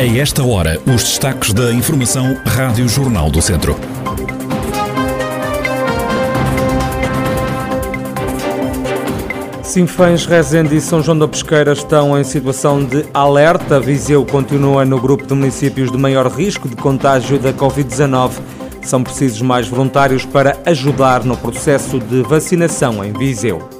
A esta hora, os destaques da Informação Rádio Jornal do Centro. Sinfãs, Rezende e São João da Pesqueira estão em situação de alerta. Viseu continua no grupo de municípios de maior risco de contágio da Covid-19. São precisos mais voluntários para ajudar no processo de vacinação em Viseu.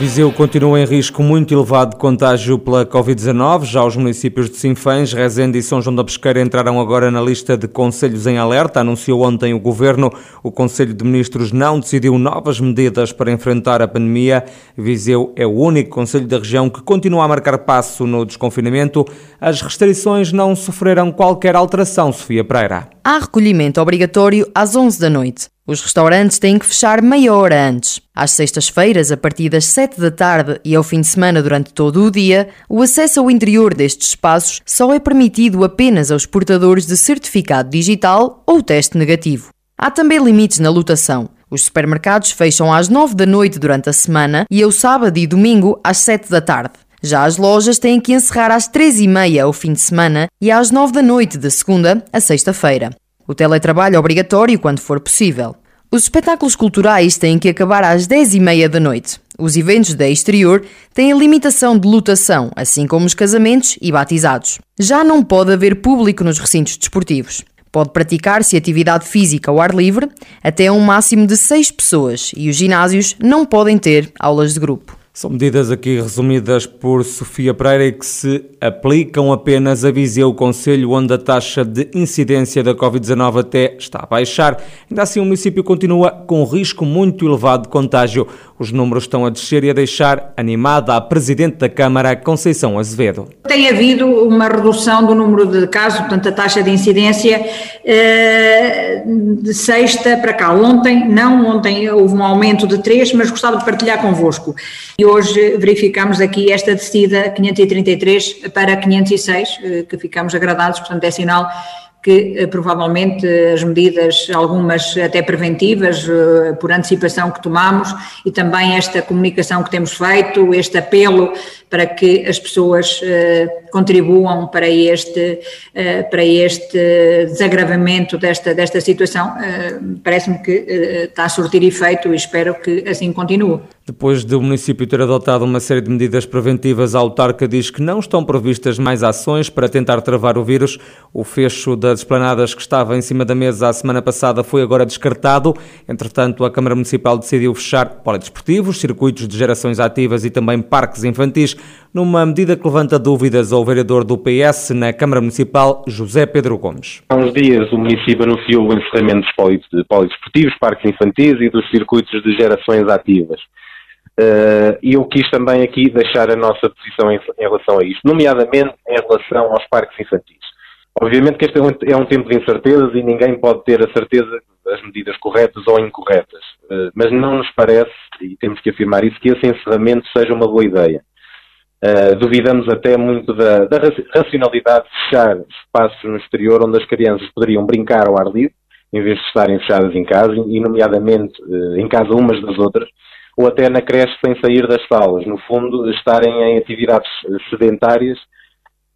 Viseu continua em risco muito elevado de contágio pela Covid-19. Já os municípios de Sinfãs, Rezende e São João da Pesqueira entraram agora na lista de conselhos em alerta. Anunciou ontem o Governo. O Conselho de Ministros não decidiu novas medidas para enfrentar a pandemia. Viseu é o único conselho da região que continua a marcar passo no desconfinamento. As restrições não sofreram qualquer alteração, Sofia Pereira. Há recolhimento obrigatório às 11 da noite. Os restaurantes têm que fechar meia hora antes. Às sextas-feiras, a partir das 7 da tarde e ao fim de semana durante todo o dia, o acesso ao interior destes espaços só é permitido apenas aos portadores de certificado digital ou teste negativo. Há também limites na lotação. Os supermercados fecham às 9 da noite durante a semana e ao sábado e domingo às 7 da tarde. Já as lojas têm que encerrar às 3 e meia ao fim de semana e às 9 da noite de segunda a sexta-feira. O teletrabalho é obrigatório quando for possível. Os espetáculos culturais têm que acabar às 10h30 da noite. Os eventos da exterior têm a limitação de lotação, assim como os casamentos e batizados. Já não pode haver público nos recintos desportivos. Pode praticar-se atividade física ao ar livre até um máximo de 6 pessoas e os ginásios não podem ter aulas de grupo. São medidas aqui resumidas por Sofia Pereira e que se aplicam apenas a Viseu, o Conselho onde a taxa de incidência da Covid-19 até está a baixar. Ainda assim, o município continua com um risco muito elevado de contágio. Os números estão a descer e a deixar animada a Presidente da Câmara, Conceição Azevedo. Tem havido uma redução do número de casos, portanto, a taxa de incidência eh, de sexta para cá. Ontem, não, ontem houve um aumento de três, mas gostava de partilhar convosco. E hoje verificamos aqui esta descida 533 para 506, eh, que ficamos agradados, portanto, é sinal que eh, provavelmente as medidas, algumas até preventivas, eh, por antecipação que tomamos e também esta comunicação que temos feito, este apelo para que as pessoas eh, contribuam para este, para este desagravamento desta, desta situação, parece-me que está a surtir efeito e espero que assim continue. Depois do município ter adotado uma série de medidas preventivas, a autarca diz que não estão previstas mais ações para tentar travar o vírus. O fecho das esplanadas que estava em cima da mesa a semana passada foi agora descartado. Entretanto, a Câmara Municipal decidiu fechar polidesportivos, circuitos de gerações ativas e também parques infantis, numa medida que levanta dúvidas ao vereador do PS na Câmara Municipal, José Pedro Gomes. Há uns dias o município anunciou o encerramento dos polidesportivos, parques infantis e dos circuitos de gerações ativas. Uh, e eu quis também aqui deixar a nossa posição em, relação a isto, nomeadamente em relação aos parques infantis. Obviamente que este é um, é um, tempo de incertezas e ninguém pode ter a certeza das medidas corretas ou incorretas, uh, mas não nos parece, e temos que afirmar isso, que esse encerramento seja uma boa ideia. Uh, duvidamos até muito da, da, racionalidade de fechar espaços no exterior onde as crianças poderiam brincar ao ar livre, em vez de estarem fechadas em casa, e nomeadamente em casa umas das outras, ou até na creche sem sair das salas. No fundo, estarem em atividades sedentárias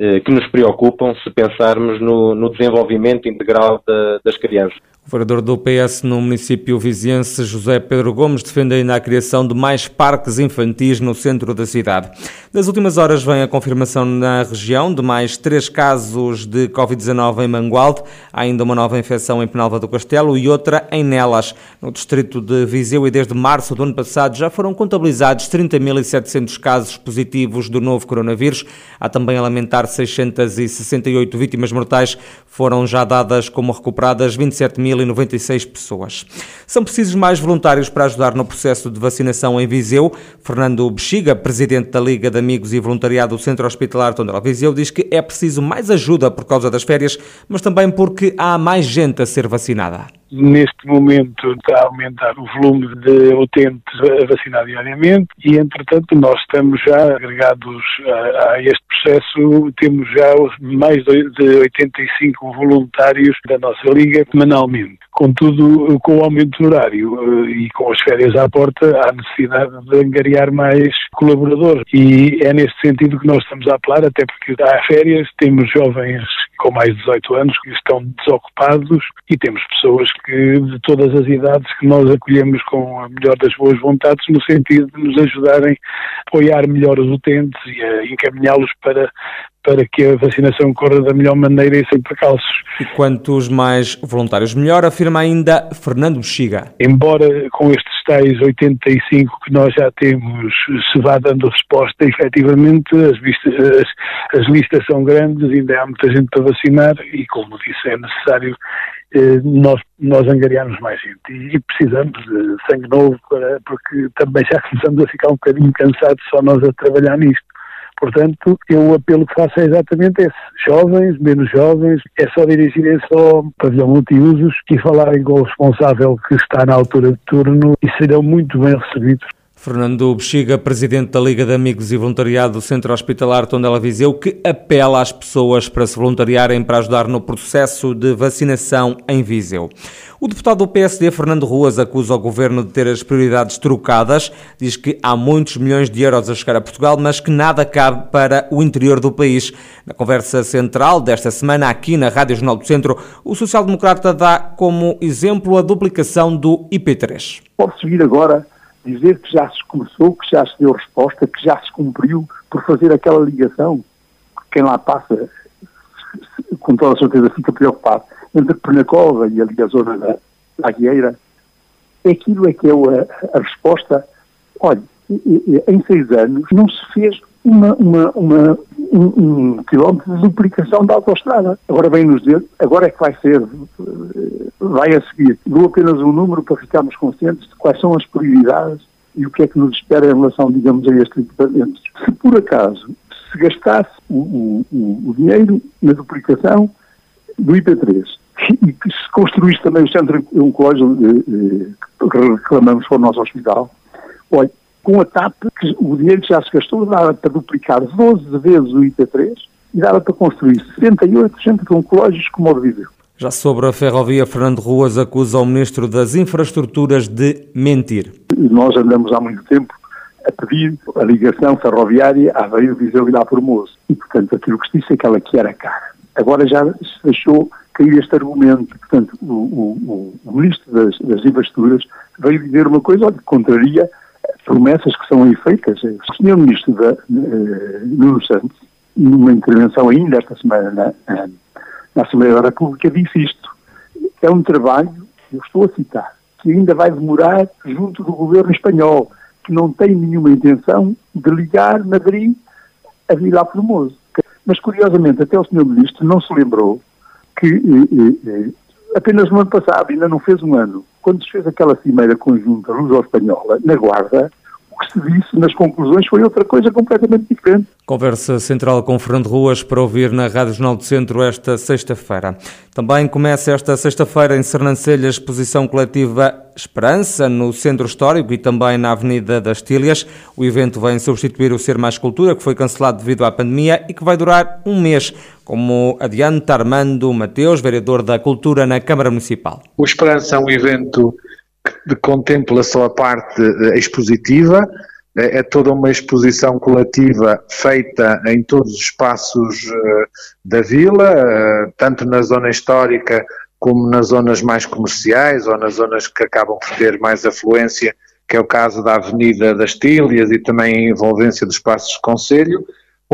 eh, que nos preocupam se pensarmos no, no desenvolvimento integral das crianças. O vereador do PS no município viziense, José Pedro Gomes, defende ainda a criação de mais parques infantis no centro da cidade. Nas últimas horas vem a confirmação na região de mais três casos de Covid-19 em Mangualde, há ainda uma nova infecção em Penalva do Castelo e outra em Nelas, no distrito de Viseu, e desde março do ano passado já foram contabilizados 30.700 casos positivos do novo coronavírus. Há também a lamentar 668 vítimas mortais, foram já dadas como recuperadas 27 mil 1.096 pessoas. São precisos mais voluntários para ajudar no processo de vacinação em Viseu. Fernando Bexiga, presidente da Liga de Amigos e Voluntariado do Centro Hospitalar Tondela Viseu, diz que é preciso mais ajuda por causa das férias, mas também porque há mais gente a ser vacinada. Neste momento está a aumentar o volume de utentes a vacinar diariamente e, entretanto, nós estamos já agregados a, a este processo, temos já mais de 85 voluntários da nossa liga semanalmente. Contudo, com o aumento do horário eh, e com as férias à porta, há necessidade de angariar mais colaboradores. E é neste sentido que nós estamos a apelar, até porque há férias, temos jovens com mais de 18 anos que estão desocupados e temos pessoas que de todas as idades que nós acolhemos com a melhor das boas vontades no sentido de nos ajudarem a apoiar melhor os utentes e a encaminhá-los para para que a vacinação corra da melhor maneira e sem precalços. E quantos mais voluntários melhor, afirma ainda Fernando Bexiga. Embora com estes tais 85 que nós já temos se vá dando resposta, efetivamente as, vistas, as, as listas são grandes, ainda há muita gente para vacinar e, como disse, é necessário eh, nós, nós angariarmos mais gente. E, e precisamos de sangue novo, para, porque também já começamos a ficar um bocadinho cansados só nós a trabalhar nisto. Portanto, eu o apelo que faço é exatamente esse. Jovens, menos jovens, é só dirigirem-se ao pavilhão multiusos e falarem com o responsável que está na altura de turno e serão muito bem recebidos. Fernando Bexiga, presidente da Liga de Amigos e Voluntariado do Centro Hospitalar Tondela Viseu, que apela às pessoas para se voluntariarem para ajudar no processo de vacinação em Viseu. O deputado do PSD, Fernando Ruas, acusa o governo de ter as prioridades trocadas, diz que há muitos milhões de euros a chegar a Portugal, mas que nada cabe para o interior do país. Na conversa central desta semana, aqui na Rádio Jornal do Centro, o social-democrata dá como exemplo a duplicação do IP3. Pode seguir agora dizer que já se começou, que já se deu resposta, que já se cumpriu por fazer aquela ligação. Quem lá passa, com toda a certeza, fica preocupado. Entre Pernacova e ali a zona da, da aquilo é que é a, a resposta. Olha, em seis anos não se fez uma, uma, uma, um, um, quilómetro de duplicação da autostrada. Agora vem nos dizer, agora é que vai ser, vai a seguir. Dou apenas um número para ficarmos conscientes de quais são as prioridades e o que é que nos espera em relação, digamos, a estes equipamentos. Se por acaso se gastasse o, o, o dinheiro na duplicação do IP3 e que se construísse também o centro oncológico eh, eh, que reclamamos para o nosso hospital, olha, com a TAP, que o dinheiro que já se gastou dava para duplicar 12 vezes o IP3 e dava para construir 68 centros oncológicos como o Viseu. Já sobre a ferrovia, Fernando Ruas acusa o Ministro das Infraestruturas de mentir. Nós andamos há muito tempo a pedir a ligação ferroviária a Aveiro, Viseu e lá Formoso. E, portanto, aquilo que se disse é que ela que era cara. Agora já se deixou cair este argumento. Portanto, o, o, o Ministro das, das Infraestruturas veio dizer uma coisa, olha, contraria promessas que são aí feitas. O senhor Ministro da, uh, Nuno Santos, numa intervenção ainda esta semana na, na Assembleia da República, disse isto. É um trabalho, eu estou a citar, que ainda vai demorar junto do governo espanhol, que não tem nenhuma intenção de ligar Madrid a Vila Formoso. Mas, curiosamente, até o senhor Ministro não se lembrou que eh, eh, apenas no ano passado, ainda não fez um ano, quando se fez aquela cimeira conjunta luso-espanhola na Guarda, que se disse nas conclusões foi outra coisa completamente diferente. Conversa central com Fernando Ruas para ouvir na Rádio Jornal do Centro esta sexta-feira. Também começa esta sexta-feira em Sernancelha a exposição coletiva Esperança no Centro Histórico e também na Avenida das Tílias. O evento vem substituir o Ser Mais Cultura, que foi cancelado devido à pandemia e que vai durar um mês, como adianta Armando Mateus, vereador da Cultura na Câmara Municipal. O Esperança é um evento que contempla só a parte eh, expositiva, é, é toda uma exposição coletiva feita em todos os espaços uh, da vila, tanto na zona histórica como nas zonas mais comerciais ou nas zonas que acabam por ter mais afluência, que é o caso da Avenida das Tílias e também a envolvência dos espaços de Conselho,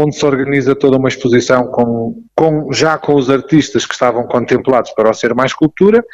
onde se organiza toda uma exposição com, com, já com os artistas que estavam contemplados para o Ser Mais Cultura,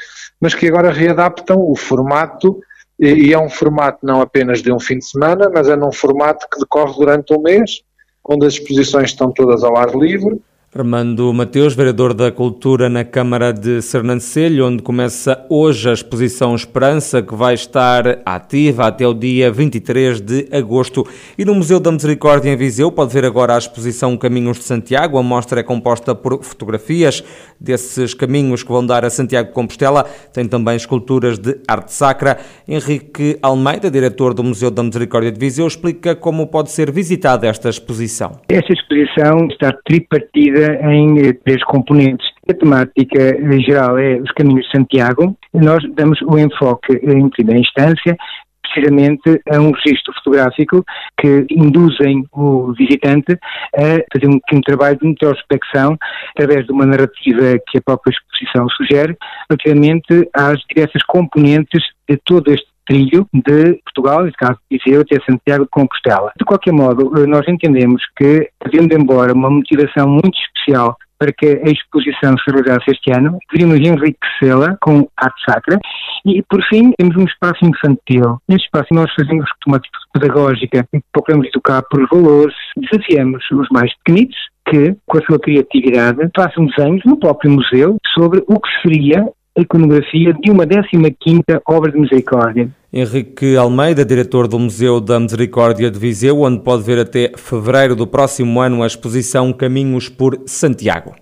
mas que agora readaptam o formato e é um formato não apenas de um fim de semana, mas é num formato que decorre durante um mês, onde as exposições estão todas ao ar livre. Armando Mateus, vereador da Cultura na Câmara de Sernancelho, onde começa hoje a exposição Esperança, que vai estar ativa até o dia 23 de agosto. E no Museu da Misericórdia em Viseu pode ver agora a exposição Caminhos de Santiago. A mostra é composta por fotografias desses caminhos que vão dar a Santiago de Compostela. Tem também esculturas de arte sacra. Henrique Almeida, diretor do Museu da Misericórdia de Viseu, explica como pode ser visitada esta exposição. Esta exposição está tripartida em eh, três componentes. A temática eh, geral é os caminhos de Santiago. Nós damos o enfoque em primeira instância precisamente a um registro fotográfico que induzem o visitante a fazer um, um trabalho de introspecção através de uma narrativa que a própria exposição sugere relativamente às diversas componentes de todo este trilho de Portugal, neste caso Viseu, até Santiago de Compostela. De qualquer modo, eh, nós entendemos que, havendo embora uma motivação muito especial para que a exposição se realizasse este ano, deveríamos enriquecê-la com arte sacra e, por fim, temos um espaço infantil. Neste espaço nós fazemos uma atitude pedagógica e procuramos educar por valores, desafiamos os mais pequenitos que, com a sua criatividade, façam desenhos no próprio museu sobre o que seria iconografia de uma 15ª obra de misericórdia. Henrique Almeida, diretor do Museu da Misericórdia de Viseu, onde pode ver até fevereiro do próximo ano a exposição Caminhos por Santiago.